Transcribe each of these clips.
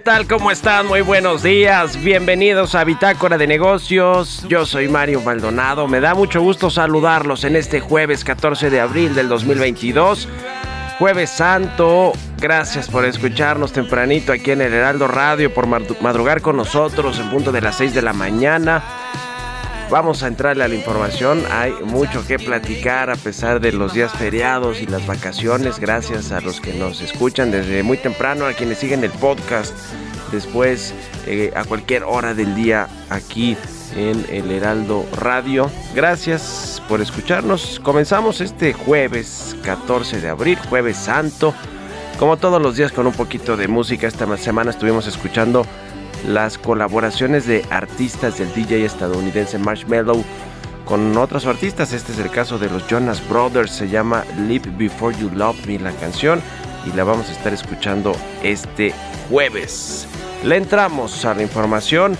Tal? ¿Cómo están? Muy buenos días. Bienvenidos a Bitácora de Negocios. Yo soy Mario Maldonado. Me da mucho gusto saludarlos en este jueves 14 de abril del 2022. Jueves Santo. Gracias por escucharnos tempranito aquí en el Heraldo Radio, por mad- madrugar con nosotros en punto de las 6 de la mañana. Vamos a entrarle a la información. Hay mucho que platicar a pesar de los días feriados y las vacaciones. Gracias a los que nos escuchan desde muy temprano, a quienes siguen el podcast después, eh, a cualquier hora del día aquí en el Heraldo Radio. Gracias por escucharnos. Comenzamos este jueves 14 de abril, jueves santo. Como todos los días con un poquito de música. Esta semana estuvimos escuchando las colaboraciones de artistas del DJ estadounidense Marshmello con otros artistas. Este es el caso de los Jonas Brothers. Se llama Live Before You Love Me la canción y la vamos a estar escuchando este jueves. Le entramos a la información.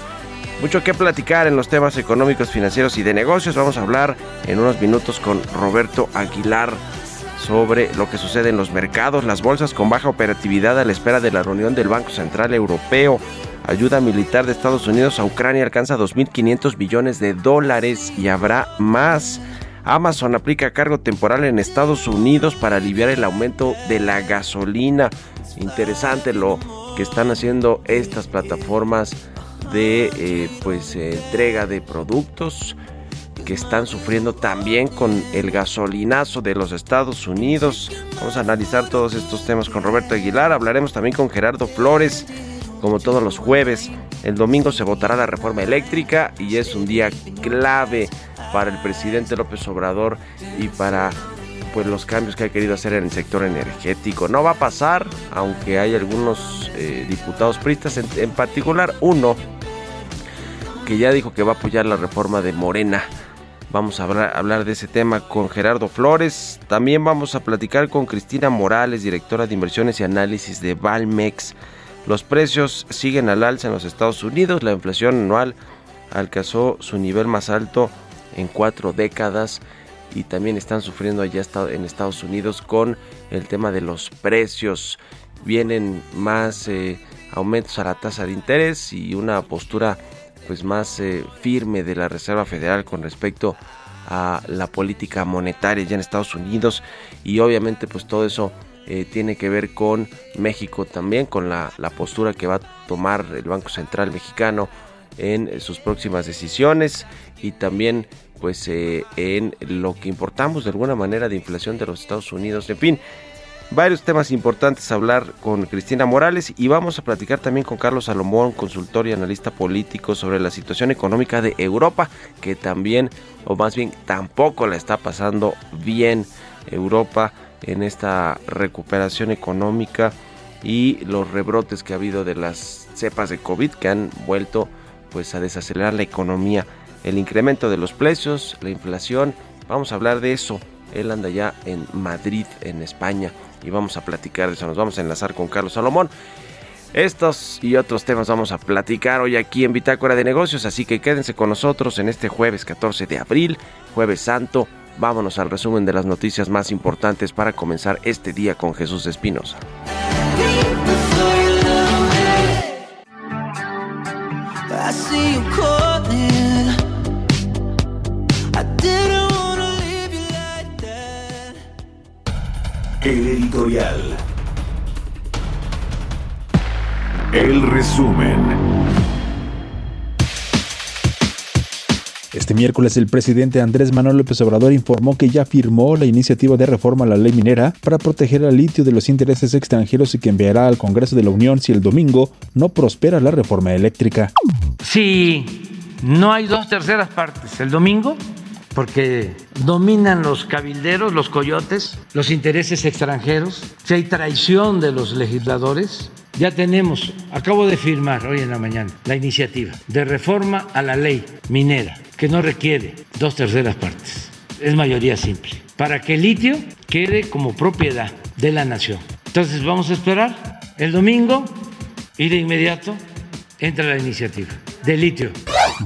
Mucho que platicar en los temas económicos, financieros y de negocios. Vamos a hablar en unos minutos con Roberto Aguilar sobre lo que sucede en los mercados, las bolsas con baja operatividad a la espera de la reunión del Banco Central Europeo. Ayuda militar de Estados Unidos a Ucrania alcanza 2.500 billones de dólares y habrá más. Amazon aplica cargo temporal en Estados Unidos para aliviar el aumento de la gasolina. Interesante lo que están haciendo estas plataformas de eh, pues eh, entrega de productos que están sufriendo también con el gasolinazo de los Estados Unidos. Vamos a analizar todos estos temas con Roberto Aguilar. Hablaremos también con Gerardo Flores, como todos los jueves. El domingo se votará la reforma eléctrica y es un día clave para el presidente López Obrador y para pues los cambios que ha querido hacer en el sector energético. No va a pasar, aunque hay algunos eh, diputados pristas, en, en particular uno que ya dijo que va a apoyar la reforma de Morena. Vamos a hablar, hablar, de ese tema con Gerardo Flores. También vamos a platicar con Cristina Morales, directora de inversiones y análisis de Valmex. Los precios siguen al alza en los Estados Unidos. La inflación anual alcanzó su nivel más alto en cuatro décadas y también están sufriendo allá en Estados Unidos con el tema de los precios. Vienen más eh, aumentos a la tasa de interés y una postura pues más eh, firme de la Reserva Federal con respecto a la política monetaria ya en Estados Unidos y obviamente pues todo eso eh, tiene que ver con México también, con la, la, postura que va a tomar el Banco Central mexicano en sus próximas decisiones y también pues eh, en lo que importamos de alguna manera de inflación de los Estados Unidos. En fin, varios temas importantes a hablar con Cristina Morales y vamos a platicar también con Carlos Salomón, consultor y analista político sobre la situación económica de Europa, que también, o más bien tampoco la está pasando bien Europa en esta recuperación económica y los rebrotes que ha habido de las cepas de COVID que han vuelto pues a desacelerar la economía, el incremento de los precios, la inflación, vamos a hablar de eso. Él anda ya en Madrid, en España, y vamos a platicar de eso. Nos vamos a enlazar con Carlos Salomón. Estos y otros temas vamos a platicar hoy aquí en Bitácora de Negocios, así que quédense con nosotros en este jueves 14 de abril, jueves santo. Vámonos al resumen de las noticias más importantes para comenzar este día con Jesús Espinosa. El editorial. El resumen. Este miércoles el presidente Andrés Manuel López Obrador informó que ya firmó la iniciativa de reforma a la ley minera para proteger al litio de los intereses extranjeros y que enviará al Congreso de la Unión si el domingo no prospera la reforma eléctrica. Si no hay dos terceras partes el domingo, porque dominan los cabilderos, los coyotes, los intereses extranjeros, si hay traición de los legisladores, ya tenemos, acabo de firmar hoy en la mañana, la iniciativa de reforma a la ley minera, que no requiere dos terceras partes, es mayoría simple, para que el litio quede como propiedad de la nación. Entonces vamos a esperar el domingo y de inmediato entra la iniciativa de litio.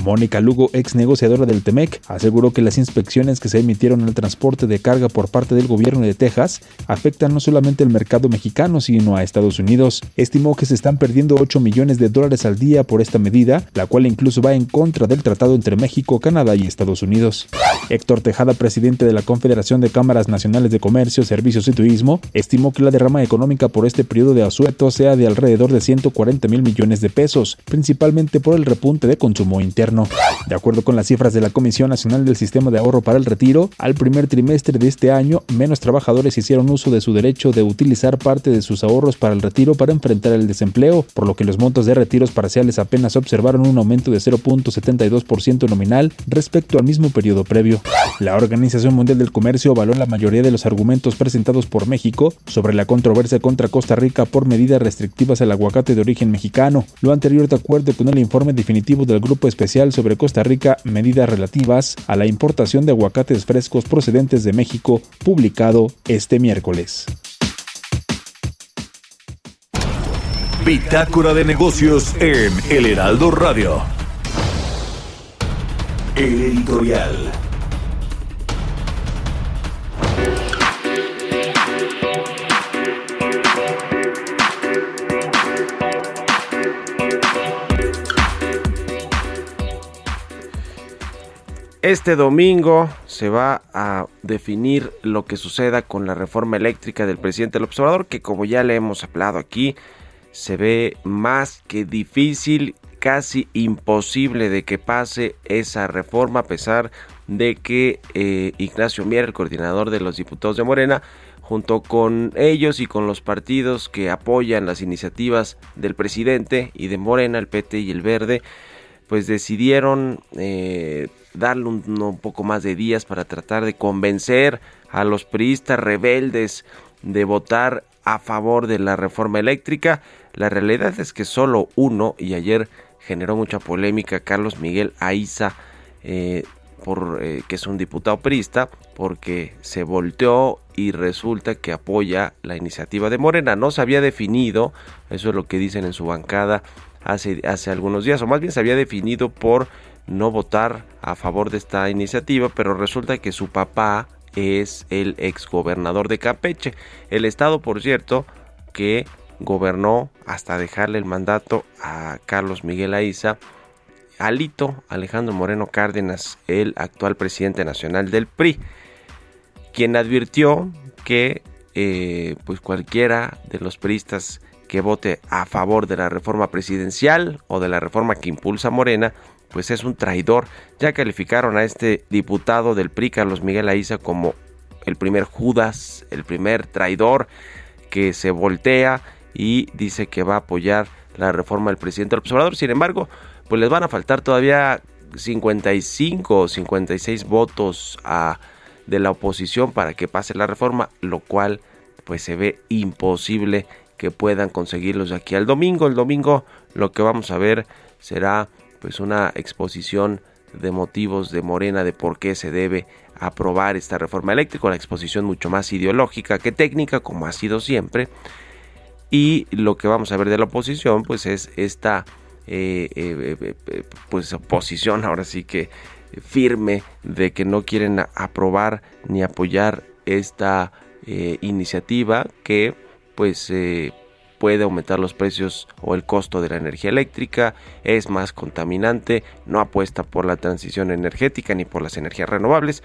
Mónica Lugo, ex negociadora del TEMEC, aseguró que las inspecciones que se emitieron al transporte de carga por parte del gobierno de Texas afectan no solamente al mercado mexicano, sino a Estados Unidos. Estimó que se están perdiendo 8 millones de dólares al día por esta medida, la cual incluso va en contra del tratado entre México, Canadá y Estados Unidos. Héctor Tejada, presidente de la Confederación de Cámaras Nacionales de Comercio, Servicios y Turismo, estimó que la derrama económica por este periodo de asueto sea de alrededor de 140 mil millones de pesos, principalmente por el repunte de consumo interno. De acuerdo con las cifras de la Comisión Nacional del Sistema de Ahorro para el Retiro, al primer trimestre de este año, menos trabajadores hicieron uso de su derecho de utilizar parte de sus ahorros para el retiro para enfrentar el desempleo, por lo que los montos de retiros parciales apenas observaron un aumento de 0.72% nominal respecto al mismo periodo previo. La Organización Mundial del Comercio avaló la mayoría de los argumentos presentados por México sobre la controversia contra Costa Rica por medidas restrictivas al aguacate de origen mexicano, lo anterior acuerdo con el informe definitivo del Grupo Especial sobre Costa Rica, medidas relativas a la importación de aguacates frescos procedentes de México, publicado este miércoles. Bitácora de negocios en El Heraldo Radio. El editorial. Este domingo se va a definir lo que suceda con la reforma eléctrica del presidente López Obrador, que como ya le hemos hablado aquí, se ve más que difícil, casi imposible de que pase esa reforma, a pesar de que eh, Ignacio Mier, el coordinador de los diputados de Morena, junto con ellos y con los partidos que apoyan las iniciativas del presidente y de Morena, el PT y el Verde, pues decidieron eh, darle un, poco más de días para tratar de convencer a los priistas rebeldes de votar a favor de la reforma eléctrica. La realidad es que solo uno, y ayer generó mucha polémica, Carlos Miguel Aiza, eh, por, eh, que es un diputado priista, porque se volteó y resulta que apoya la iniciativa de Morena. No se había definido, eso es lo que dicen en su bancada hace, hace algunos días, o más bien se había definido por no votar a favor de esta iniciativa, pero resulta que su papá es el exgobernador de Campeche, el estado, por cierto, que gobernó hasta dejarle el mandato a Carlos Miguel Aiza Alito Alejandro Moreno Cárdenas, el actual presidente nacional del PRI, quien advirtió que eh, pues cualquiera de los priistas que vote a favor de la reforma presidencial o de la reforma que impulsa Morena, pues es un traidor. Ya calificaron a este diputado del PRI, Carlos Miguel Aiza, como el primer Judas, el primer traidor que se voltea y dice que va a apoyar la reforma del presidente del observador. Sin embargo, pues les van a faltar todavía 55 o 56 votos a, de la oposición para que pase la reforma, lo cual pues se ve imposible que puedan conseguirlos aquí al domingo. El domingo lo que vamos a ver será pues una exposición de motivos de Morena de por qué se debe aprobar esta reforma eléctrica, una exposición mucho más ideológica que técnica, como ha sido siempre. Y lo que vamos a ver de la oposición, pues es esta eh, eh, eh, pues posición ahora sí que firme de que no quieren aprobar ni apoyar esta iniciativa que pues puede aumentar los precios o el costo de la energía eléctrica, es más contaminante, no apuesta por la transición energética ni por las energías renovables.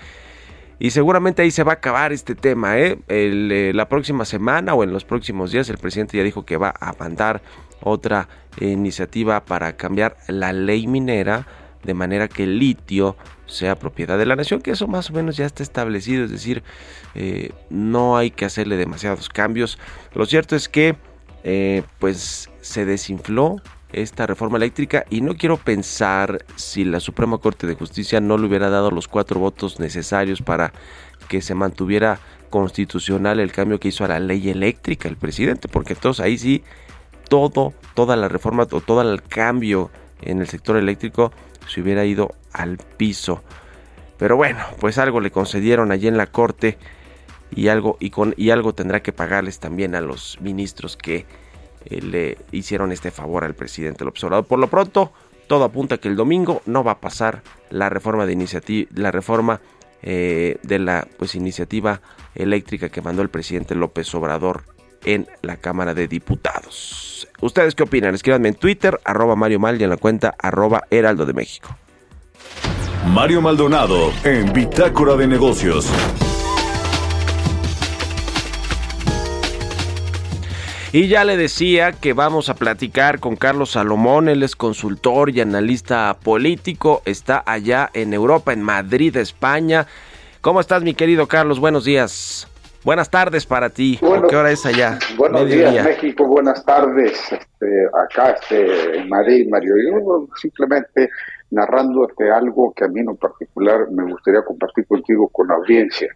Y seguramente ahí se va a acabar este tema. ¿eh? eh la próxima semana o en los próximos días el presidente ya dijo que va a mandar otra iniciativa para cambiar la ley minera de manera que el litio sea propiedad de la nación, que eso más o menos ya está establecido, es decir, eh, no hay que hacerle demasiados cambios. Lo cierto es que eh, pues se desinfló esta reforma eléctrica y no quiero pensar si la Suprema Corte de Justicia no le hubiera dado los cuatro votos necesarios para que se mantuviera constitucional el cambio que hizo a la ley eléctrica el presidente, porque entonces ahí sí todo, toda la reforma o todo el cambio en el sector eléctrico se hubiera ido al piso. Pero bueno, pues algo le concedieron allí en la corte y algo, y con, y algo tendrá que pagarles también a los ministros que eh, le hicieron este favor al presidente López Obrador. Por lo pronto, todo apunta que el domingo no va a pasar la reforma de iniciativa, la reforma eh, de la pues iniciativa eléctrica que mandó el presidente López Obrador en la Cámara de Diputados. ¿Ustedes qué opinan? Escríbanme en Twitter, arroba Mario Mal y en la cuenta arroba Heraldo de México. Mario Maldonado en Bitácora de Negocios. Y ya le decía que vamos a platicar con Carlos Salomón, él es consultor y analista político, está allá en Europa, en Madrid, España. ¿Cómo estás, mi querido Carlos? Buenos días. Buenas tardes para ti. ¿Qué hora es allá? Buenos días, México. Buenas tardes. Este, acá este, en Madrid, Mario. Yo simplemente narrando este, algo que a mí en particular me gustaría compartir contigo con la audiencia.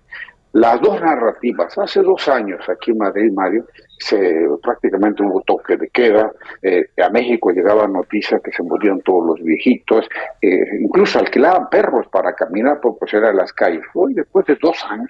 Las dos narrativas, hace dos años aquí en Madrid, Mario, se, prácticamente hubo toque de queda, eh, a México llegaban noticias que se morían todos los viejitos, eh, incluso alquilaban perros para caminar por pues, era las calles. Hoy, después de dos años,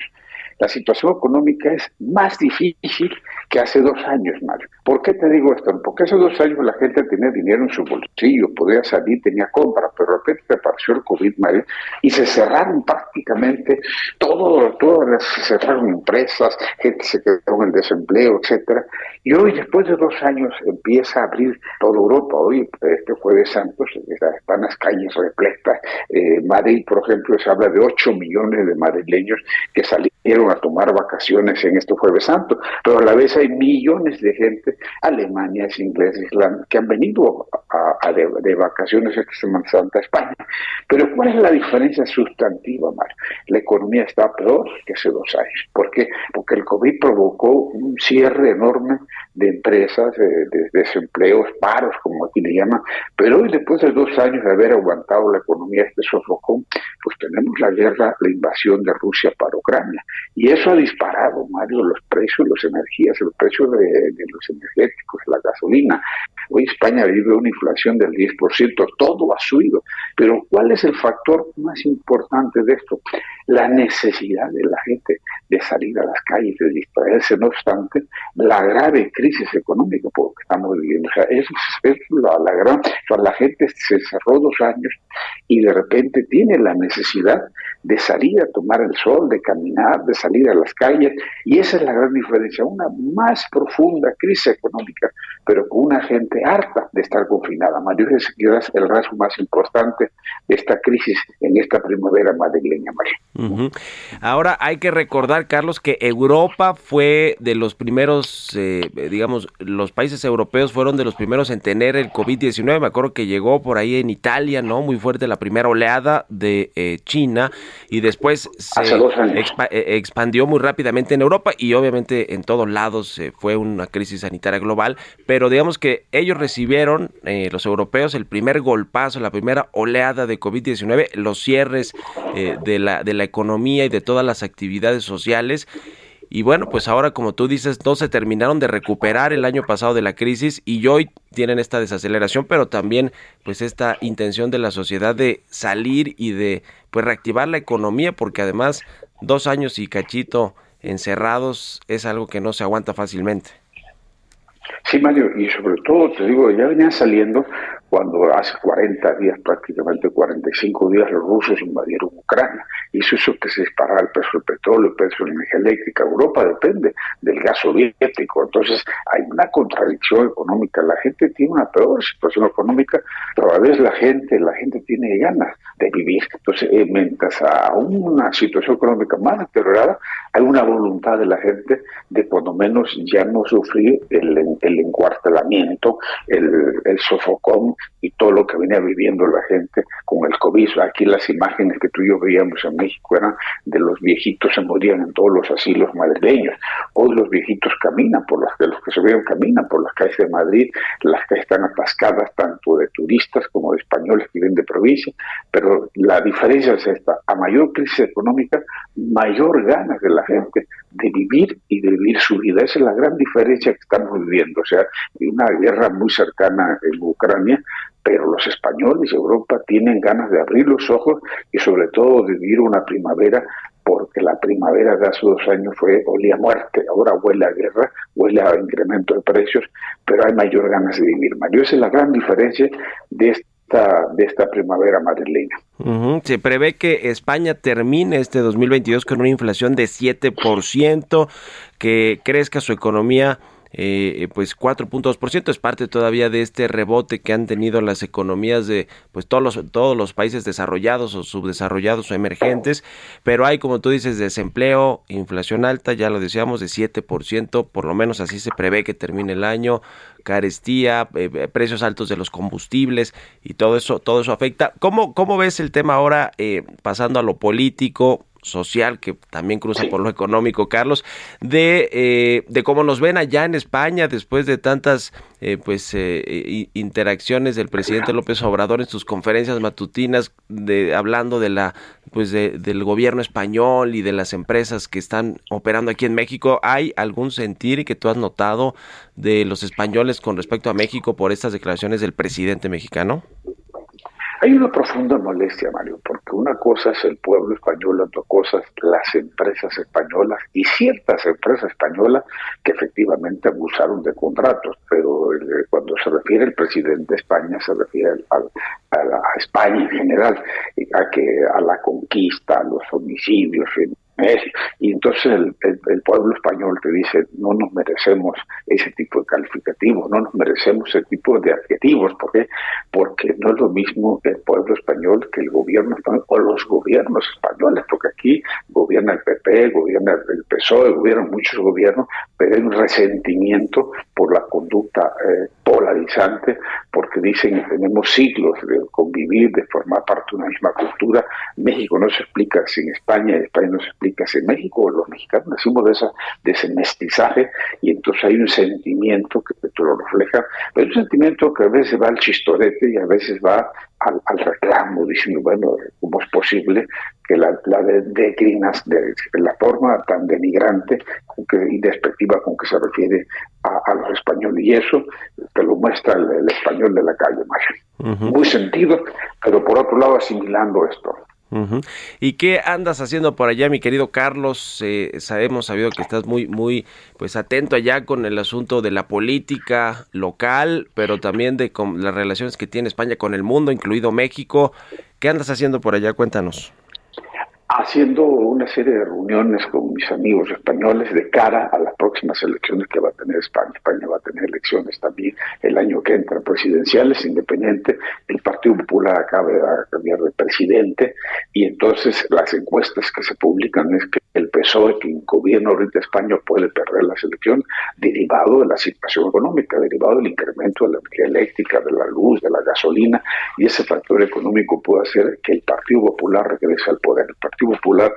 la situación económica es más difícil que hace dos años, Mario. ¿Por qué te digo esto? Porque hace dos años la gente tenía dinero en su bolsillo, podía salir, tenía compra, pero de repente apareció el COVID, Mario, y se cerraron prácticamente todo, todas se cerraron empresas, gente se quedó en el desempleo, etcétera. Y hoy, después de dos años, empieza a abrir toda Europa. Hoy, este jueves santo, están las calles repletas. Eh, Madrid, por ejemplo, se habla de 8 millones de madrileños que salieron a tomar vacaciones en este jueves santo, pero a la vez hay millones de gente, alemanes, ingleses, que han venido a, de, vacaciones esta Semana Santa a España. Pero ¿cuál es la diferencia sustantiva, Mar? La economía está peor que hace dos años. ¿Por qué? Porque el COVID provocó un cierre enorme de empresas, de, desempleos, paros, como aquí le llaman, pero hoy después de dos años de haber aguantado la economía este sofocón, pues tenemos la guerra, la invasión de Rusia para Ucrania. Y eso ha disparado, Mario, los precios, las energías, el precio de, los energéticos, la gasolina. Hoy España vive una inflación del 10%, todo ha subido. Pero ¿cuál es el factor más importante de esto? La necesidad de la gente de salir a las calles, de distraerse. No obstante, la grave crisis económica que estamos viviendo. O es, la, gran... la gente se cerró dos años y de repente tiene la necesidad de salir a tomar el sol, de caminar, de salir a las calles. Y esa es la gran diferencia. Una más profunda crisis económica pero con una gente harta de estar confinada. Mario, ese es quizás el rasgo más importante de esta crisis en esta primavera madrileña. Ujú. Ahora hay que recordar, Carlos, que Europa fue de los primeros, eh, digamos, los países europeos fueron de los primeros en tener el COVID-19. Me acuerdo que llegó por ahí en Italia, ¿no? Muy fuerte la primera oleada de eh, China y después se Hace dos años. expa- eh, expandió muy rápidamente en Europa y obviamente en todos lados fue una crisis sanitaria global, pero digamos que ellos recibieron, eh, los europeos, el primer golpazo, la primera oleada de COVID-19, los cierres eh, de, la, de la economía y de todas las actividades sociales. Y bueno, pues ahora como tú dices, no se terminaron de recuperar el año pasado de la crisis y hoy tienen esta desaceleración, pero también pues esta intención de la sociedad de salir y de pues reactivar la economía, porque además dos años y cachito encerrados es algo que no se aguanta fácilmente. Sí, Mario, y sobre todo, te digo, ya venían saliendo cuando hace 40 días, prácticamente 45 días, los rusos invadieron Ucrania. Y eso hizo que se disparara el precio del petróleo, el precio de la energía eléctrica. Europa depende del gas soviético. Entonces, hay una contradicción económica. La gente tiene una peor situación económica, pero a la vez la gente, la gente tiene ganas de vivir. Entonces, eh, mientras a una situación económica más deteriorada, hay una voluntad de la gente de por lo menos ya no sufrir el, el encuartelamiento, el, el sofocón y todo lo que venía viviendo la gente con el COVID. Aquí las imágenes que tú y yo veíamos en México eran de los viejitos se morían en todos los asilos madrileños. Hoy los viejitos caminan por de los que se veían caminan por las calles de Madrid, las calles están atascadas tanto de turistas como de españoles que vienen de provincia, pero la diferencia es esta, a mayor crisis económica, mayor ganas de la gente de vivir y de vivir su vida. Esa es la gran diferencia que estamos viviendo. O sea, hay una guerra muy cercana en Ucrania, pero los españoles y Europa tienen ganas de abrir los ojos y sobre todo de vivir una primavera porque la primavera de hace dos años fue olía a muerte, ahora huele a guerra, huele a incremento de precios, pero hay mayor ganas de vivir. Mario, esa es la gran diferencia de esta, de esta primavera madrileña. Se prevé que España termine este 2022 con una inflación de 7%, que crezca su economía eh, pues 4.2% es parte todavía de este rebote que han tenido las economías de pues todos los todos los países desarrollados o subdesarrollados o emergentes, pero hay como tú dices desempleo, inflación alta, ya lo decíamos de 7%, por lo menos así se prevé que termine el año, carestía, eh, precios altos de los combustibles y todo eso todo eso afecta. ¿Cómo cómo ves el tema ahora eh, pasando a lo político? Social que también cruza por lo económico, Carlos, de, eh, de cómo nos ven allá en España después de tantas eh, pues eh, interacciones del presidente López Obrador en sus conferencias matutinas, de, hablando de la pues de, del gobierno español y de las empresas que están operando aquí en México. ¿Hay algún sentir que tú has notado de los españoles con respecto a México por estas declaraciones del presidente mexicano? Hay una profunda molestia, Mario, porque una cosa es el pueblo español, otra cosa es las empresas españolas y ciertas empresas españolas que efectivamente abusaron de contratos, pero el, cuando se refiere el presidente de España se refiere a España en general, a que a la conquista, a los homicidios, en, y entonces el, pueblo español te dice, no nos merecemos ese tipo de calificativos, no nos merecemos ese tipo de adjetivos. ¿Por qué? Porque no es lo mismo el pueblo español que el gobierno español o los gobiernos españoles, porque aquí gobierna el PP, gobierna el PSOE, gobiernan muchos gobiernos, pero hay un resentimiento por la conducta eh, polarizante, porque dicen que tenemos siglos de convivir, de formar parte de una misma cultura. México no se explica sin España, España no se explica en México, los mexicanos nacimos de, esa, de ese mestizaje y entonces hay un sentimiento que tú lo refleja, pero un sentimiento que a veces va al chistorete y a veces va al, al reclamo, diciendo, bueno, ¿cómo es posible que la, la de, declinas de, la forma tan denigrante y despectiva con que se refiere a, a, los españoles? Y eso te lo muestra el, el español de la calle, Mario. Uh -huh. Muy sentido, pero por otro lado asimilando esto. ¿Y qué andas haciendo por allá, mi querido Carlos? Eh, sabemos, sabido que estás muy, muy, pues atento allá con el asunto de la política local, pero también de con las relaciones que tiene España con el mundo, incluido México. ¿Qué andas haciendo por allá? Cuéntanos haciendo una serie de reuniones con mis amigos españoles de cara a las próximas elecciones que va a tener España. España va a tener elecciones también el año que entra presidenciales, independiente. El Partido Popular acaba de cambiar de presidente y entonces las encuestas que se publican es que el PSOE, que gobierna ahorita España, puede perder las elecciones derivado de la situación económica, derivado del incremento de la energía eléctrica, de la luz, de la gasolina y ese factor económico puede hacer que el Partido Popular regrese al poder. El Partido Popular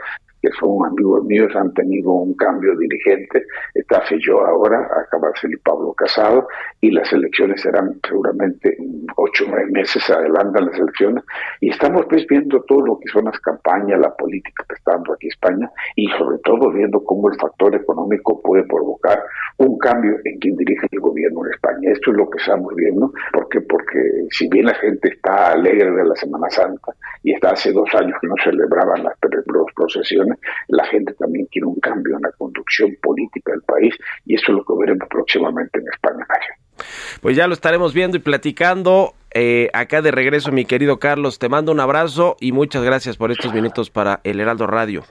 que son amigos míos, han tenido un cambio dirigente. Está yo ahora, acaba salir Pablo Casado, y las elecciones serán seguramente ocho o nueve meses adelantan las elecciones. Y estamos pues viendo todo lo que son las campañas, la política que está dando aquí España, y sobre todo viendo cómo el factor económico puede provocar un cambio en quien dirige el gobierno en España. Esto es lo que estamos viendo. ¿Por qué? Porque si bien la gente está alegre de la Semana Santa, y está hace dos años que no celebraban las procesiones, la gente también quiere un cambio en la conducción política del país y eso es lo que veremos próximamente en España. Pues ya lo estaremos viendo y platicando. Eh, acá de regreso, mi querido Carlos, te mando un abrazo y muchas gracias por estos minutos para el Heraldo Radio.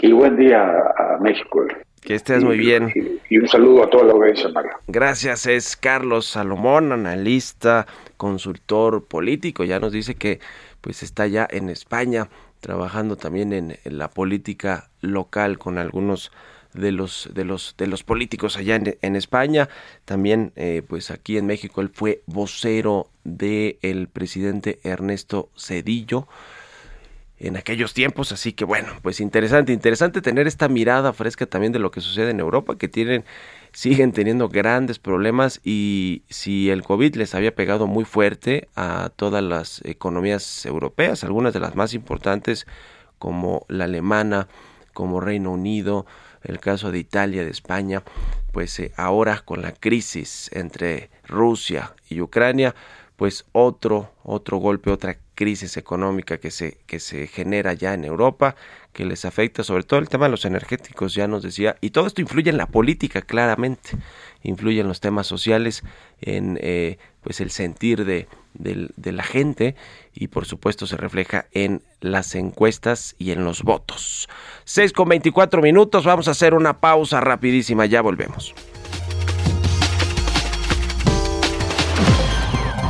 Y buen día a México. Que estés muy bien. Y, un saludo a toda la audiencia, Mario. Gracias, es Carlos Salomón, analista, consultor político. Ya nos dice que pues está ya en España trabajando también en, la política local con algunos de los de los de los políticos allá en, España. También eh, pues aquí en México él fue vocero del el presidente Ernesto Cedillo en aquellos tiempos así que bueno pues interesante interesante tener esta mirada fresca también de lo que sucede en Europa que tienen siguen teniendo grandes problemas y si el COVID les había pegado muy fuerte a todas las economías europeas, algunas de las más importantes como la alemana, como Reino Unido, el caso de Italia, de España, pues eh, ahora con la crisis entre Rusia y Ucrania, pues otro otro golpe, otra crisis económica que se que se genera ya en Europa que les afecta, sobre todo el tema de los energéticos, ya nos decía, y todo esto influye en la política claramente, influye en los temas sociales, en eh, pues el sentir de, de, la gente y por supuesto se refleja en las encuestas y en los votos. 6 con 24 minutos, vamos a hacer una pausa rapidísima, ya volvemos.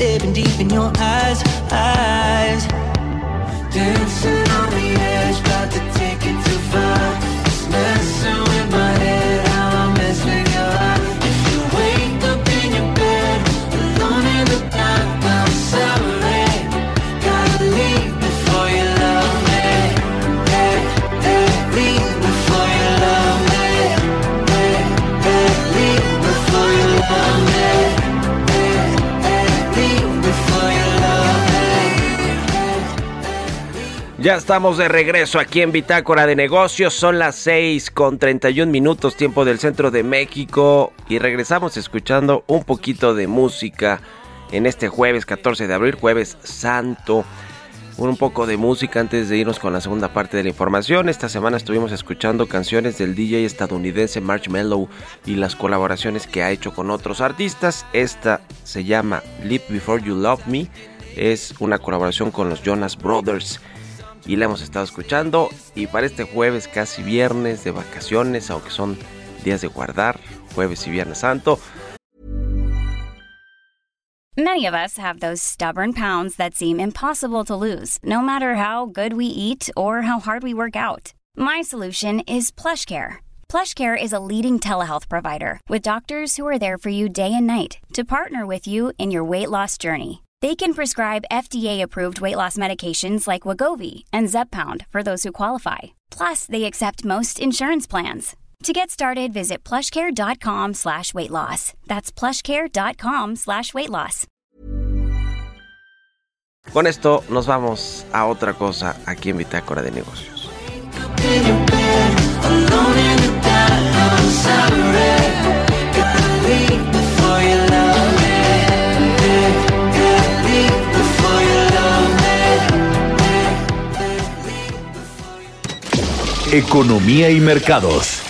Staring deep in your eyes, eyes. Dancing Ya estamos de regreso aquí en Bitácora de Negocios. Son las 6 con 31 minutos, tiempo del centro de México. Y regresamos escuchando un poquito de música en este jueves 14 de abril, jueves santo. Un poco de música antes de irnos con la segunda parte de la información. Esta semana estuvimos escuchando canciones del DJ estadounidense Marshmello y las colaboraciones que ha hecho con otros artistas. Esta se llama Live Before You Love Me. Es una colaboración con los Jonas Brothers y la hemos estado escuchando. Y para este jueves, casi viernes de vacaciones, aunque son días de guardar, jueves y viernes santo. Many of us have those stubborn pounds that seem impossible to lose, no matter how good we eat or how hard we work out. My solution is PlushCare. PlushCare is a leading telehealth provider with doctors who are there for you day and night to partner with you in your weight loss journey. They can prescribe FDA-approved weight loss medications like Wagovi and Zeppound for those who qualify. Plus, they accept most insurance plans. To get started, visit plushcare.com slash weight loss. That's plushcare.com slash weight loss. Con esto nos vamos a otra cosa aquí en Bitácora de Negocios. Economía y mercados.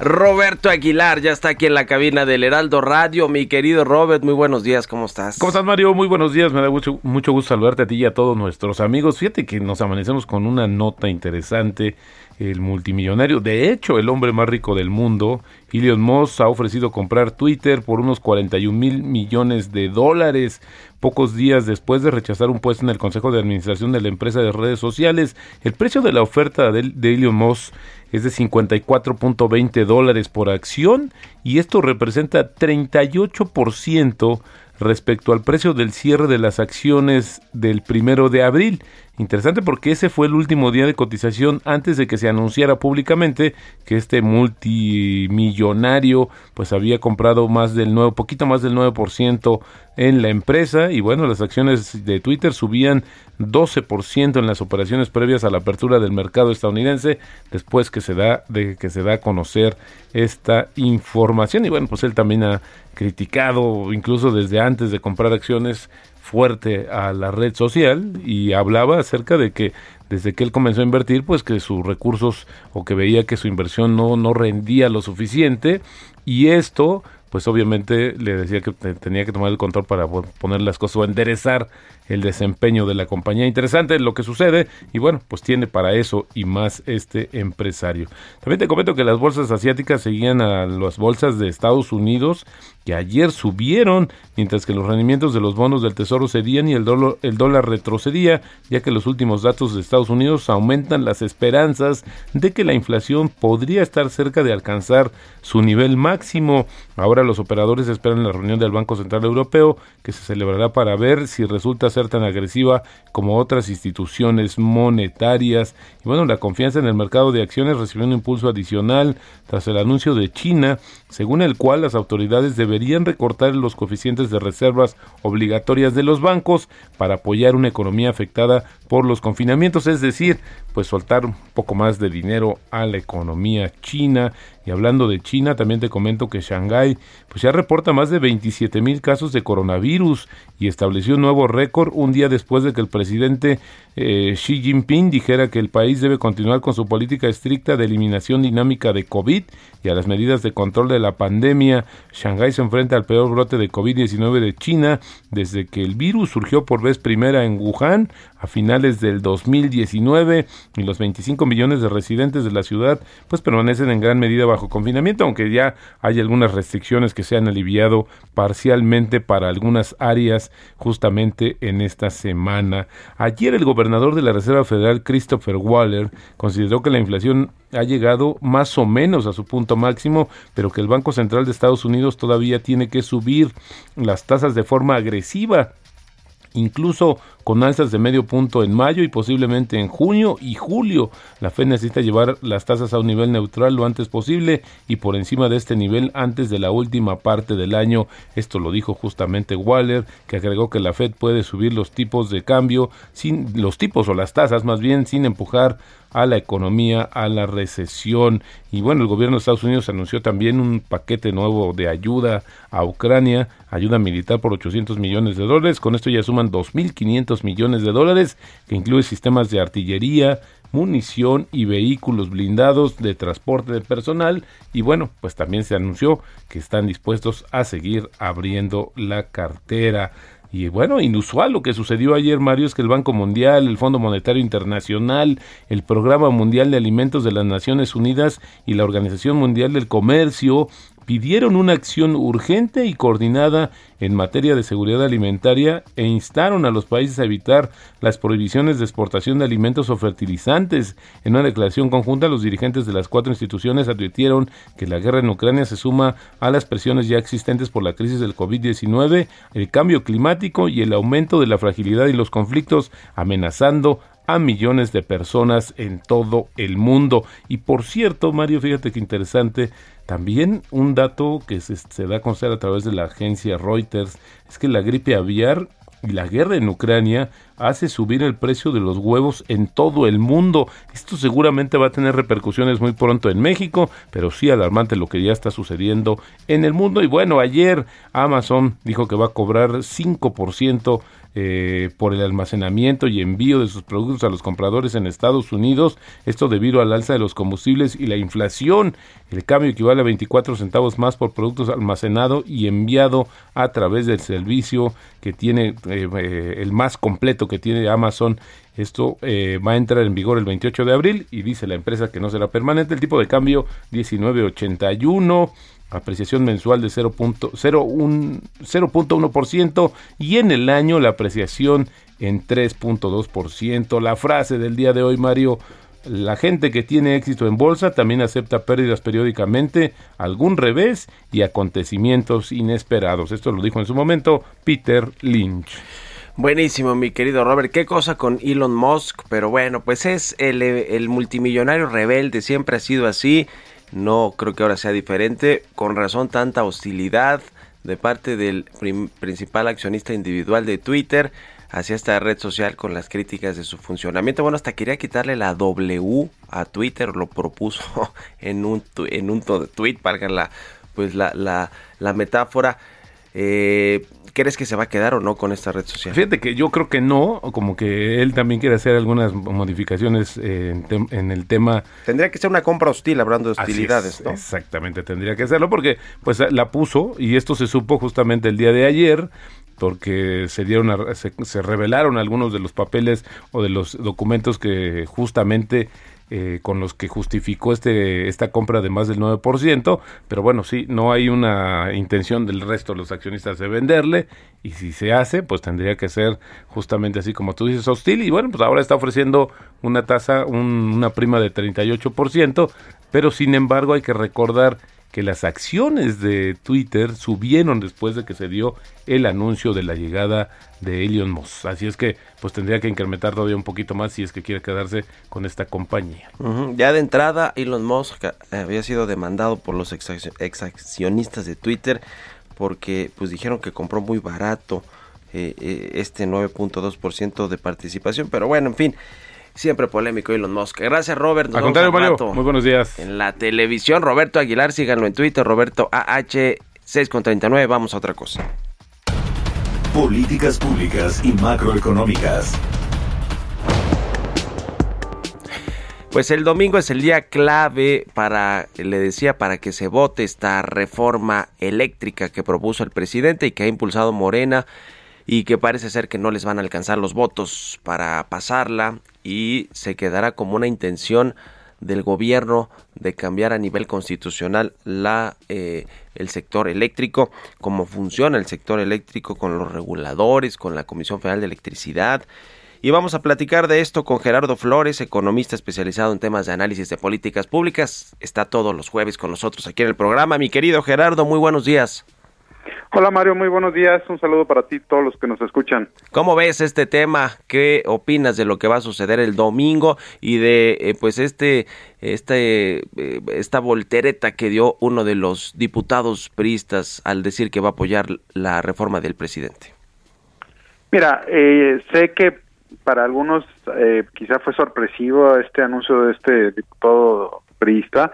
Roberto Aguilar ya está aquí en la cabina del Heraldo Radio. Mi querido Robert, muy buenos días, ¿cómo estás? ¿Cómo estás, Mario? Muy buenos días. Me da mucho, mucho gusto saludarte a ti y a todos nuestros amigos. Fíjate que nos amanecemos con una nota interesante. El multimillonario, de hecho, el hombre más rico del mundo, Elon Musk, ha ofrecido comprar Twitter por unos 41 mil millones de dólares pocos días después de rechazar un puesto en el Consejo de Administración de la empresa de redes sociales. El precio de la oferta de, de Elon Musk es de 54.20 dólares por acción y esto representa 38% respecto al precio del cierre de las acciones del primero de abril. Interesante porque ese fue el último día de cotización antes de que se anunciara públicamente que este multimillonario pues había comprado más del 9, poquito más del 9% en la empresa. Y bueno, las acciones de Twitter subían 12% en las operaciones previas a la apertura del mercado estadounidense después que se da de que se da a conocer esta información. Y bueno, pues él también ha criticado incluso desde antes de comprar acciones fuerte a la red social y hablaba acerca de que desde que él comenzó a invertir, pues que sus recursos o que veía que su inversión no, no rendía lo suficiente y esto pues obviamente le decía que tenía que tomar el control para poner las cosas o enderezar el desempeño de la compañía. Interesante lo que sucede y bueno, pues tiene para eso y más este empresario. También te comento que las bolsas asiáticas seguían a las bolsas de Estados Unidos que ayer subieron, mientras que los rendimientos de los bonos del Tesoro cedían y el el dólar retrocedía, ya que los últimos datos de Estados Unidos aumentan las esperanzas de que la inflación podría estar cerca de alcanzar su nivel máximo. Ahora los operadores esperan la reunión del Banco Central Europeo, que se celebrará para ver si resulta ser tan agresiva como otras instituciones monetarias. Y bueno, la confianza en el mercado de acciones recibió un impulso adicional tras el anuncio de China, según el cual las autoridades deberían recortar los coeficientes de reservas obligatorias de los bancos para apoyar una economía afectada por los confinamientos, es decir, pues soltar un poco más de dinero a la economía china. Y hablando de China, también te comento que Shanghái pues ya reporta más de 27 mil casos de coronavirus y estableció un nuevo récord un día después de que el presidente eh, Xi Jinping dijera que el país debe continuar con su política estricta de eliminación dinámica de COVID y a las medidas de control de la pandemia. Shanghái se enfrenta al peor brote de COVID-19 de China desde que el virus surgió por vez primera en Wuhan a finales del 2019 y los 25 millones de residentes de la ciudad pues permanecen en gran medida bajo confinamiento, aunque ya hay algunas restricciones que se han aliviado parcialmente para algunas áreas justamente en esta semana. Ayer el gobernador de la Reserva Federal, Christopher Waller, consideró que la inflación ha llegado más o menos a su punto máximo, pero que el Banco Central de Estados Unidos todavía tiene que subir las tasas de forma agresiva incluso con alzas de medio punto en mayo y posiblemente en junio y julio. La Fed necesita llevar las tasas a un nivel neutral lo antes posible y por encima de este nivel antes de la última parte del año. Esto lo dijo justamente Waller, que agregó que la Fed puede subir los tipos de cambio sin los tipos o las tasas más bien sin empujar a la economía, a la recesión. Y bueno, el gobierno de Estados Unidos anunció también un paquete nuevo de ayuda a Ucrania, ayuda militar por 800 millones de dólares. Con esto ya suman 2.500 millones de dólares, que incluye sistemas de artillería, munición y vehículos blindados de transporte de personal. Y bueno, pues también se anunció que están dispuestos a seguir abriendo la cartera. Y bueno, inusual lo que sucedió ayer, Mario, es que el Banco Mundial, el Fondo Monetario Internacional, el Programa Mundial de Alimentos de las Naciones Unidas y la Organización Mundial del Comercio pidieron una acción urgente y coordinada en materia de seguridad alimentaria e instaron a los países a evitar las prohibiciones de exportación de alimentos o fertilizantes. En una declaración conjunta, los dirigentes de las cuatro instituciones advirtieron que la guerra en Ucrania se suma a las presiones ya existentes por la crisis del COVID-19, el cambio climático y el aumento de la fragilidad y los conflictos amenazando a millones de personas en todo el mundo. Y por cierto, Mario, fíjate que interesante, también un dato que se, da a conocer a través de la agencia Reuters es que la gripe aviar y la guerra en Ucrania hace subir el precio de los huevos en todo el mundo. Esto seguramente va a tener repercusiones muy pronto en México, pero sí alarmante lo que ya está sucediendo en el mundo. Y bueno, ayer Amazon dijo que va a cobrar 5% eh, por el almacenamiento y envío de sus productos a los compradores en Estados Unidos, esto debido al alza de los combustibles y la inflación. El cambio equivale a 24 centavos más por productos almacenado y enviado a través del servicio que tiene eh, eh, el más completo que tiene Amazon. Esto eh, va a entrar en vigor el 28 de abril y dice la empresa que no será permanente. El tipo de cambio 1981 apreciación mensual de 0.01 0.1% y en el año la apreciación en 3.2%. La frase del día de hoy, Mario, la gente que tiene éxito en bolsa también acepta pérdidas periódicamente, algún revés y acontecimientos inesperados. Esto lo dijo en su momento Peter Lynch. Buenísimo, mi querido Robert. Qué cosa con Elon Musk, pero bueno, pues es el, el multimillonario rebelde, siempre ha sido así. No creo que ahora sea diferente. Con razón, tanta hostilidad de parte del principal accionista individual de Twitter hacia esta red social con las críticas de su funcionamiento. Bueno, hasta quería quitarle la W a Twitter, lo propuso en un, en un tweet, valga la, pues la, la, la metáfora. Eh, ¿Crees que se va a quedar o no con esta red social? Fíjate que yo creo que no, como que él también quiere hacer algunas modificaciones eh, en, tem- en el tema Tendría que ser una compra hostil, hablando de hostilidades, es, ¿no? Exactamente, tendría que hacerlo porque pues la puso y esto se supo justamente el día de ayer porque se dieron a- se, se revelaron algunos de los papeles o de los documentos que justamente eh, con los que justificó este esta compra de más del 9%, pero bueno, sí, no hay una intención del resto de los accionistas de venderle y si se hace, pues tendría que ser justamente así como tú dices, hostil y bueno, pues ahora está ofreciendo una tasa, un- una prima de 38%, pero sin embargo hay que recordar que las acciones de Twitter subieron después de que se dio el anuncio de la llegada de Elon Musk. Así es que pues tendría que incrementar todavía un poquito más si es que quiere quedarse con esta compañía. Ya de entrada, Elon Musk eh, había sido demandado por los exac- exaccionistas de Twitter porque pues dijeron que compró muy barato eh, eh, este 9.2% de participación. Pero bueno, en fin, siempre polémico Elon Musk. Gracias, Robert. Nos Al vemos contrario, Mario, rato muy buenos días. En la televisión, Roberto Aguilar, síganlo en Twitter, Roberto AH 6.39. Vamos a otra cosa. Políticas públicas y macroeconómicas. Pues el domingo es el día clave para, le decía, para que se vote esta reforma eléctrica que propuso el presidente y que ha impulsado Morena y que parece ser que no les van a alcanzar los votos para pasarla y se quedará como una intención del gobierno de cambiar a nivel constitucional la eh, el sector eléctrico, cómo funciona el sector eléctrico con los reguladores, con la Comisión Federal de Electricidad. Y vamos a platicar de esto con Gerardo Flores, economista especializado en temas de análisis de políticas públicas. Está todos los jueves con nosotros aquí en el programa. Mi querido Gerardo, muy buenos días. Hola Mario, muy buenos días. Un saludo para ti, todos los que nos escuchan. ¿Cómo ves este tema? ¿Qué opinas de lo que va a suceder el domingo y de eh, pues este este eh, esta voltereta que dio uno de los diputados priistas al decir que va a apoyar la reforma del presidente? Mira, eh, sé que para algunos eh, quizá fue sorpresivo este anuncio de este diputado priista.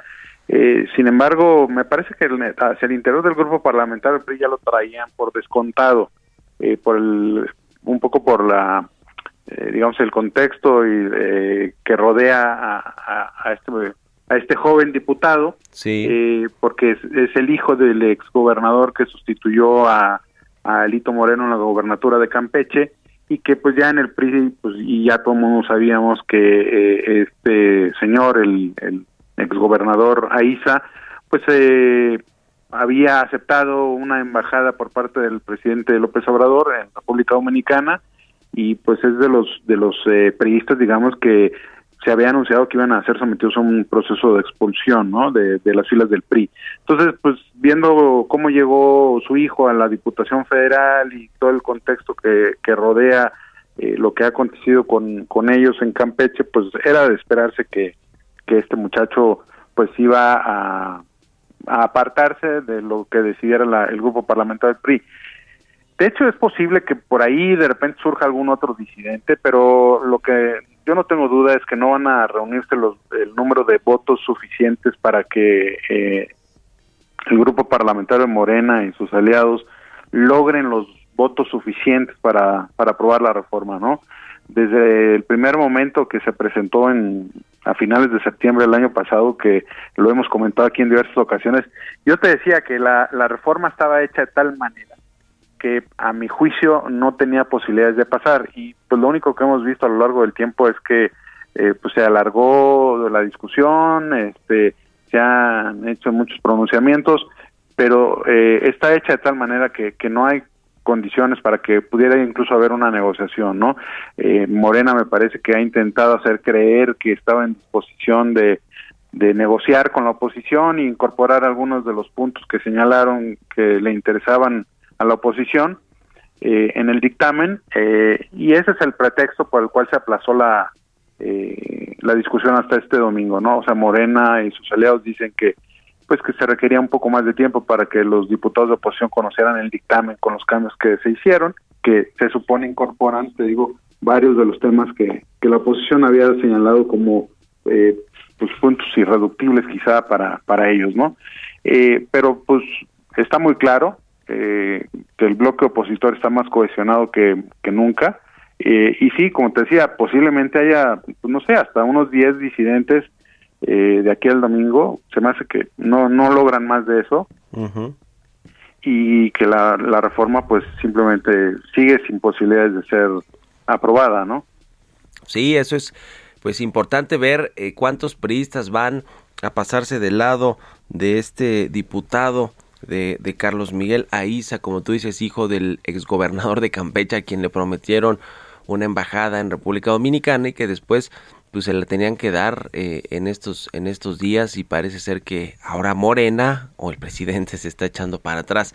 Eh, sin embargo, me parece que el- hacia el interior del grupo parlamentario del PRI ya lo traían por descontado, eh, por el, un poco por la, eh, digamos, el contexto y, eh, que rodea a, a- a este, a este joven diputado, Sí. porque es, es el hijo del exgobernador que sustituyó a, a Lito Moreno en la gobernatura de Campeche y que pues ya en el PRI pues y ya todos mundo sabíamos que eh, este señor el, el exgobernador Aiza pues eh, había aceptado una embajada por parte del presidente López Obrador en República Dominicana y pues es de los de los eh, digamos que se había anunciado que iban a ser sometidos a un proceso de expulsión ¿no? de, las filas del PRI. Entonces, pues viendo cómo llegó su hijo a la Diputación Federal y todo el contexto que, que rodea eh, lo que ha acontecido con, con ellos en Campeche, pues era de esperarse que, que este muchacho pues iba a, apartarse de lo que decidiera la- el grupo parlamentario del PRI. De hecho, es posible que por ahí de repente surja algún otro disidente, pero lo que yo no tengo duda es que no van a reunirse los, el número de votos suficientes para que eh, el grupo parlamentario de Morena y sus aliados logren los votos suficientes para, para aprobar la reforma, ¿no? Desde el primer momento que se presentó en a finales de septiembre del año pasado, que lo hemos comentado aquí en diversas ocasiones, yo te decía que la, reforma estaba hecha de tal manera que a mi juicio no tenía posibilidades de pasar. Y pues lo único que hemos visto a lo largo del tiempo es que eh, pues se alargó la discusión, este, se han hecho muchos pronunciamientos, pero eh, está hecha de tal manera que, que no hay condiciones para que pudiera incluso haber una negociación, ¿no? Eh, Morena me parece que ha intentado hacer creer que estaba en disposición de, de negociar con la oposición e incorporar algunos de los puntos que señalaron que le interesaban a la oposición eh, en el dictamen eh, y ese es el pretexto por el cual se aplazó la eh, la discusión hasta este domingo, ¿no? O sea, Morena y sus aliados dicen que pues que se requería un poco más de tiempo para que los diputados de oposición conocieran el dictamen con los cambios que se hicieron, que se supone incorporan, te digo, varios de los temas que, que la oposición había señalado como eh, pues puntos irreductibles quizá para, para ellos, ¿no? Eh, pero pues está muy claro eh, que el bloque opositor está más cohesionado que, nunca, eh, y sí, como te decía, posiblemente haya, pues, no sé, hasta unos 10 disidentes eh, de aquí al domingo. Se me hace que no, no logran más de eso y que la, la reforma pues simplemente sigue sin posibilidades de ser aprobada, ¿no? Sí, eso es pues importante ver eh, cuántos priistas van a pasarse del lado de este diputado de, de Carlos Miguel Aiza, como tú dices, hijo del exgobernador de Campeche, a quien le prometieron una embajada en República Dominicana y que después pues se la tenían que dar eh, en estos en estos días y parece ser que ahora Morena o el presidente se está echando para atrás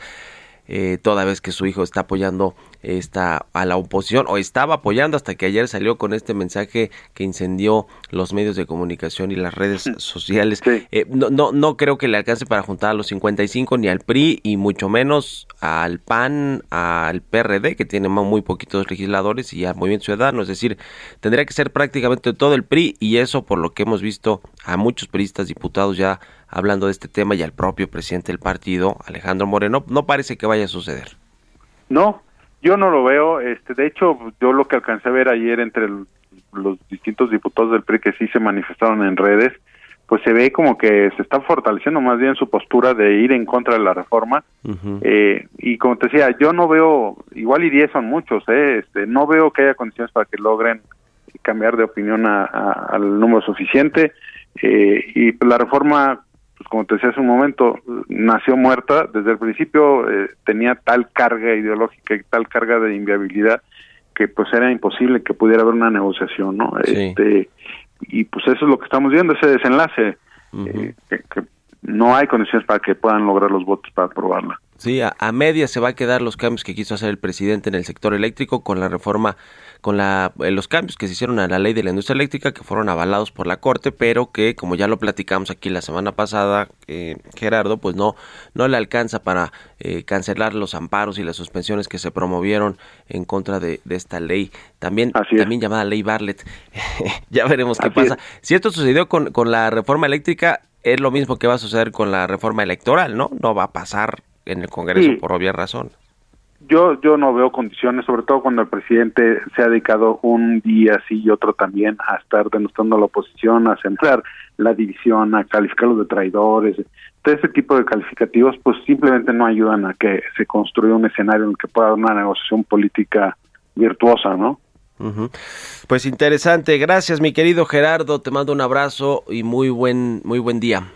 eh, toda vez que su hijo está apoyando esta a la oposición o estaba apoyando hasta que ayer salió con este mensaje que incendió los medios de comunicación y las redes sociales. Eh, no, no, no creo que le alcance para juntar a los 55 ni al PRI y mucho menos al PAN, al PRD que tiene muy poquitos legisladores y al Movimiento Ciudadano, es decir, tendría que ser prácticamente todo el PRI y eso por lo que hemos visto a muchos priistas diputados ya hablando de este tema y al propio presidente del partido, Alejandro Moreno, no parece que vaya a suceder. No, yo no lo veo. Este, de hecho, yo lo que alcancé a ver ayer entre el- los distintos diputados del PRI que sí se manifestaron en redes, pues se ve como que se está fortaleciendo más bien su postura de ir en contra de la reforma. Eh, y como te decía, yo no veo, igual y 10 son muchos, eh, este, no veo que haya condiciones para que logren cambiar de opinión a- a- al número suficiente. Eh, y la reforma, pues como te decía hace un momento, nació muerta. Desde el principio eh, tenía tal carga ideológica y tal carga de inviabilidad que pues era imposible que pudiera haber una negociación, ¿no? Sí. Este, y pues eso es lo que estamos viendo, ese desenlace, eh, que, que no hay condiciones para que puedan lograr los votos para aprobarla. Sí, a, a media se va a quedar los cambios que quiso hacer el presidente en el sector eléctrico con la reforma, con la, eh, los cambios que se hicieron a la ley de la industria eléctrica que fueron avalados por la Corte, pero que como ya lo platicamos aquí la semana pasada, eh, Gerardo, pues no, no le alcanza para eh, cancelar los amparos y las suspensiones que se promovieron en contra de, de esta ley, también, también llamada ley Bartlett. ya veremos qué pasa. es. Si esto sucedió con, con la reforma eléctrica, es lo mismo que va a suceder con la reforma electoral, ¿no? No va a pasar en el Congreso Sí. por obvia razón. Yo yo no veo condiciones, sobre todo cuando el presidente se ha dedicado un día sí y otro también a estar denostando a la oposición, a centrar la división, a calificarlos de traidores. Todo ese tipo de calificativos pues simplemente no ayudan a que se construya un escenario en el que pueda haber una negociación política virtuosa, ¿no? Ujú. Pues interesante, gracias mi querido Gerardo, te mando un abrazo y muy buen, muy buen día.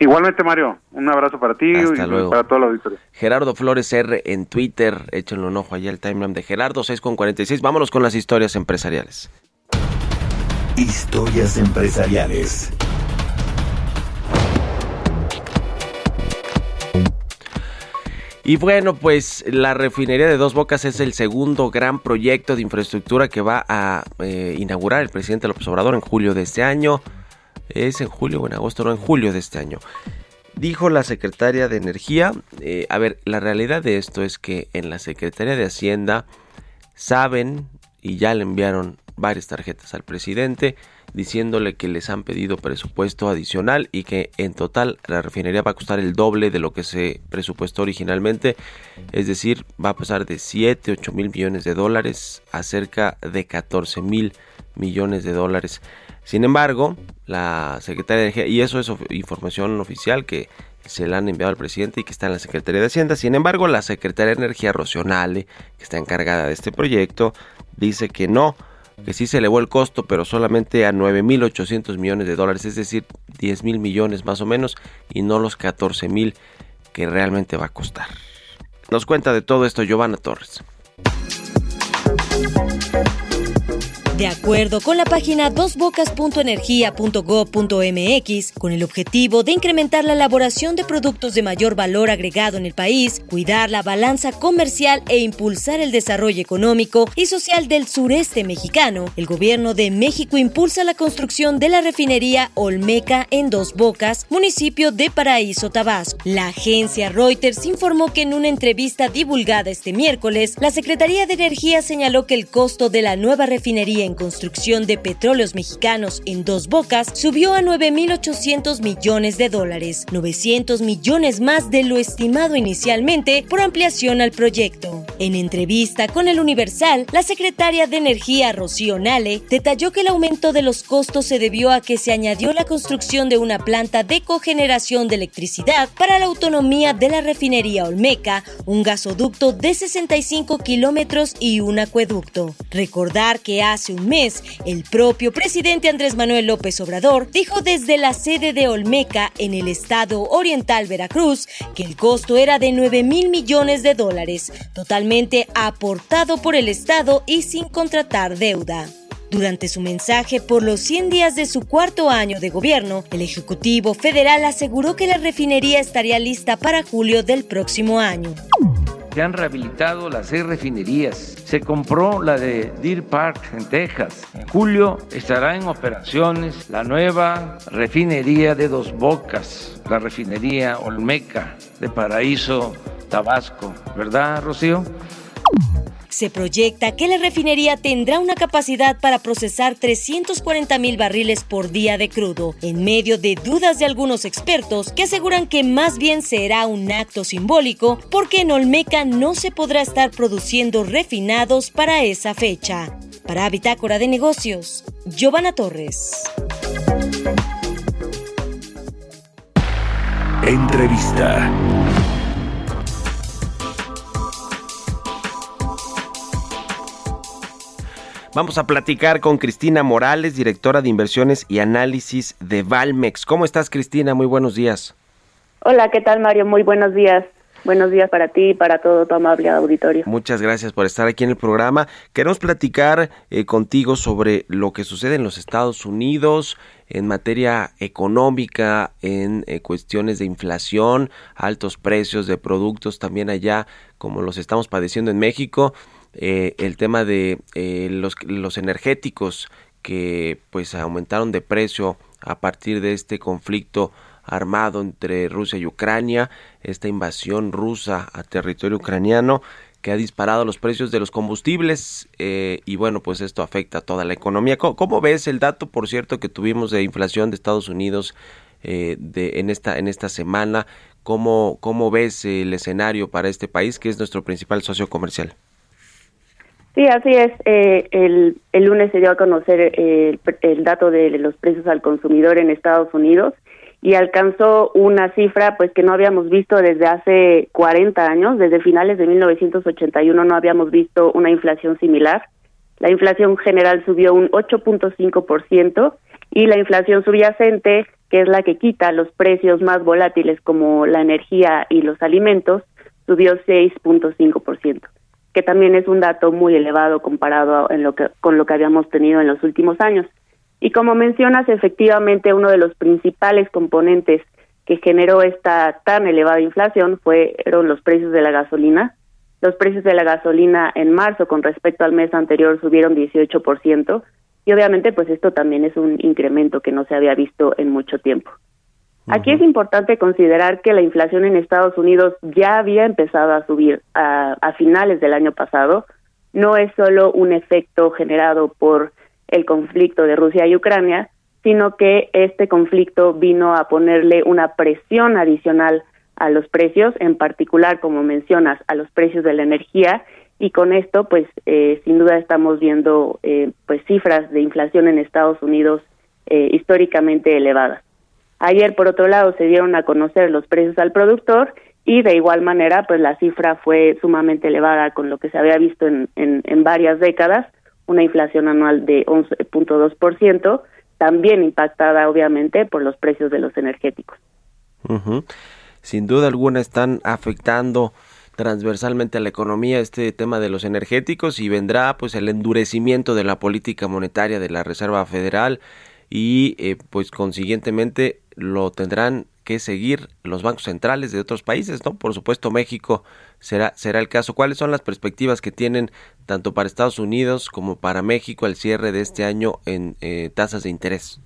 Igualmente, Mario, un abrazo para ti Hasta y luego. para toda la auditoría. Gerardo Flores R en Twitter, échenle un ojo allá al timeline de Gerardo, 6 con 46. Vámonos con las historias empresariales. Historias empresariales. Y bueno, pues la refinería de Dos Bocas es el segundo gran proyecto de infraestructura que va a eh, inaugurar el presidente López Obrador en julio de este año. ¿Es en julio o en agosto? No, en julio de este año. Dijo la secretaria de Energía, eh, a ver, la realidad de esto es que en la Secretaría de Hacienda saben y ya le enviaron varias tarjetas al presidente diciéndole que les han pedido presupuesto adicional y que en total la refinería va a costar el doble de lo que se presupuestó originalmente, es decir, va a pasar de 7, 8 mil millones de dólares a cerca de 14 mil millones de dólares. Sin embargo, la Secretaría de Energía, y eso es información oficial que se la han enviado al presidente y que está en la Secretaría de Hacienda. Sin embargo, la Secretaría de Energía Rocionale, que está encargada de este proyecto, dice que no, que sí se elevó el costo, pero solamente a 9.800 millones de dólares, es decir, 10 mil millones más o menos, y no los 14 mil que realmente va a costar. Nos cuenta de todo esto Giovanna Torres. De acuerdo con la página dosbocas.energía.gov.mx, con el objetivo de incrementar la elaboración de productos de mayor valor agregado en el país, cuidar la balanza comercial e impulsar el desarrollo económico y social del sureste mexicano, el gobierno de México impulsa la construcción de la refinería Olmeca en Dos Bocas, municipio de Paraíso, Tabasco. La agencia Reuters informó que en una entrevista divulgada este miércoles, la Secretaría de Energía señaló que el costo de la nueva refinería en construcción de petróleos mexicanos en Dos Bocas subió a 9.800 millones de dólares, 900 millones más de lo estimado inicialmente por ampliación al proyecto. En entrevista con el Universal, la secretaria de Energía Rocío Nale detalló que el aumento de los costos se debió a que se añadió la construcción de una planta de cogeneración de electricidad para la autonomía de la refinería Olmeca, un gasoducto de 65 kilómetros y un acueducto. Recordar que hace un mes, el propio presidente Andrés Manuel López Obrador dijo desde la sede de Olmeca en el estado oriental Veracruz que el costo era de 9 mil millones de dólares, totalmente aportado por el estado y sin contratar deuda. Durante su mensaje por los 100 días de su cuarto año de gobierno, el Ejecutivo Federal aseguró que la refinería estaría lista para julio del próximo año. Se han rehabilitado las seis refinerías. Se compró la de Deer Park en Texas. En julio estará en operaciones la nueva refinería de Dos Bocas, la refinería Olmeca de Paraíso, Tabasco. ¿Verdad, Rocío? Se proyecta que la refinería tendrá una capacidad para procesar 340 mil barriles por día de crudo, en medio de dudas de algunos expertos que aseguran que más bien será un acto simbólico porque en Olmeca no se podrá estar produciendo refinados para esa fecha. Para Bitácora de Negocios, Giovanna Torres. Entrevista. Vamos a platicar con Cristina Morales, directora de inversiones y análisis de Valmex. ¿Cómo estás, Cristina? Muy buenos días. Hola, ¿qué tal, Mario? Muy buenos días. Buenos días para ti y para todo tu amable auditorio. Muchas gracias por estar aquí en el programa. Queremos platicar eh, contigo sobre lo que sucede en los Estados Unidos en materia económica, en eh, cuestiones de inflación, altos precios de productos también allá, como los estamos padeciendo en México. Eh, el tema de eh, los, energéticos que pues aumentaron de precio a partir de este conflicto armado entre Rusia y Ucrania, esta invasión rusa a territorio ucraniano que ha disparado los precios de los combustibles eh, y bueno pues esto afecta a toda la economía. ¿Cómo, ves el dato por cierto que tuvimos de inflación de Estados Unidos de, en esta en esta semana? ¿Cómo, ¿Cómo ves el escenario para este país que es nuestro principal socio comercial? Sí, así es. Eh, el, lunes se dio a conocer eh, el, el, dato de los precios al consumidor en Estados Unidos y alcanzó una cifra pues que no habíamos visto desde hace 40 años, desde finales de 1981 no habíamos visto una inflación similar. La inflación general subió un 8.5% y la inflación subyacente, que es la que quita los precios más volátiles como la energía y los alimentos, subió 6.5% que también es un dato muy elevado comparado en lo que, con lo que habíamos tenido en los últimos años. Y como mencionas, efectivamente uno de los principales componentes que generó esta tan elevada inflación fueron los precios de la gasolina. Los precios de la gasolina en marzo con respecto al mes anterior subieron 18% y obviamente pues esto también es un incremento que no se había visto en mucho tiempo. Aquí es importante considerar que la inflación en Estados Unidos ya había empezado a subir a, a finales del año pasado. No es solo un efecto generado por el conflicto de Rusia y Ucrania, sino que este conflicto vino a ponerle una presión adicional a los precios, en particular, como mencionas, a los precios de la energía y con esto, pues, eh, sin duda estamos viendo, eh, pues, cifras de inflación en Estados Unidos eh, históricamente elevadas. Ayer, por otro lado, se dieron a conocer los precios al productor y de igual manera, pues, la cifra fue sumamente elevada con lo que se había visto en, en, en varias décadas, una inflación anual de 11.2%, también impactada, obviamente, por los precios de los energéticos. Sin duda alguna están afectando transversalmente a la economía este tema de los energéticos y vendrá pues el endurecimiento de la política monetaria de la Reserva Federal y eh, pues consiguientemente lo tendrán que seguir los bancos centrales de otros países, ¿no? Por supuesto México será será el caso. ¿Cuáles son las perspectivas que tienen tanto para Estados Unidos como para México al cierre de este año en eh, tasas de interés?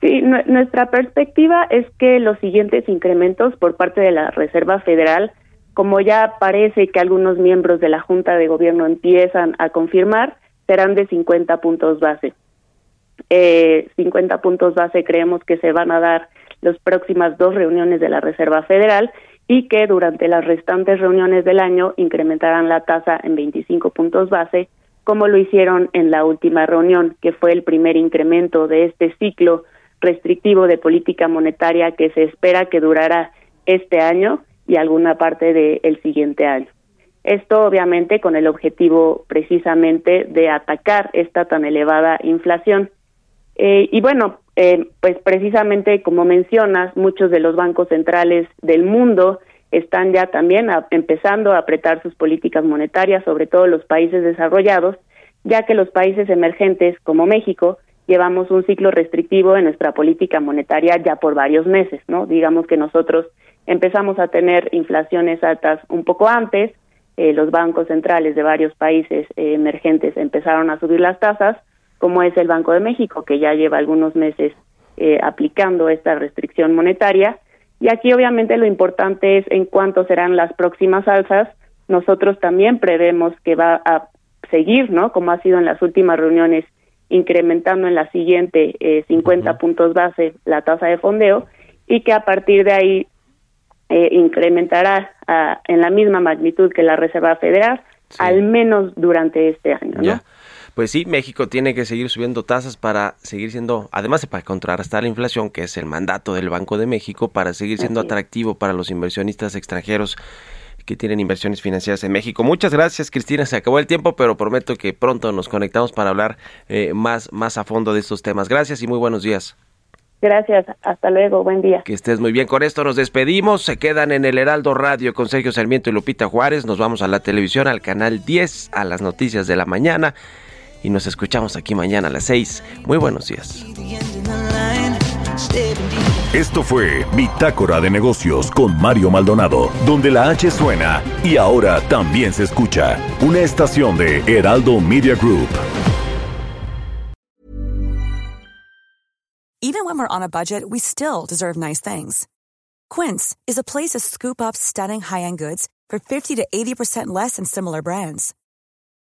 Sí, nu- nuestra perspectiva es que los siguientes incrementos por parte de la Reserva Federal, como ya parece que algunos miembros de la Junta de Gobierno empiezan a confirmar, serán de 50 puntos base. Eh, 50 puntos base creemos que se van a dar las próximas dos reuniones de la Reserva Federal y que durante las restantes reuniones del año incrementarán la tasa en 25 puntos base, como lo hicieron en la última reunión, que fue el primer incremento de este ciclo restrictivo de política monetaria que se espera que durará este año y alguna parte del siguiente año. Esto obviamente con el objetivo precisamente de atacar esta tan elevada inflación. Eh, y bueno, eh, pues precisamente como mencionas, muchos de los bancos centrales del mundo están ya también empezando a apretar sus políticas monetarias, sobre todo los países desarrollados, ya que los países emergentes como México llevamos un ciclo restrictivo en nuestra política monetaria ya por varios meses, ¿no? Digamos que nosotros empezamos a tener inflaciones altas un poco antes, eh, los bancos centrales de varios países eh, emergentes empezaron a subir las tasas, como es el Banco de México, que ya lleva algunos meses eh, aplicando esta restricción monetaria. Y aquí obviamente lo importante es en cuánto serán las próximas alzas. Nosotros también prevemos que va a seguir, ¿no? Como ha sido en las últimas reuniones, incrementando en la siguiente eh, 50 puntos base la tasa de fondeo y que a partir de ahí eh, incrementará ah, en la misma magnitud que la Reserva Federal, al menos durante este año, ¿no? Ya. Pues sí, México tiene que seguir subiendo tasas para seguir siendo, además de para contrarrestar la inflación, que es el mandato del Banco de México, para seguir siendo Así es. atractivo para los inversionistas extranjeros que tienen inversiones financieras en México. Muchas gracias, Cristina. Se acabó el tiempo, pero prometo que pronto nos conectamos para hablar eh, más, más a fondo de estos temas. Gracias y muy buenos días. Gracias, hasta luego, buen día. Que estés muy bien. Con esto nos despedimos. Se quedan en el Heraldo Radio con Sergio Sarmiento y Lupita Juárez. Nos vamos a la televisión, al canal 10, a las noticias de la mañana. Y nos escuchamos aquí mañana a las 6. Muy buenos días. Esto fue Bitácora de Negocios con Mario Maldonado, donde la H suena y ahora también se escucha. Una estación de Heraldo Media Group. Even when we're on a budget, we still deserve nice things. Quince is a place to scoop up stunning high-end goods for 50 to 80% less than similar brands.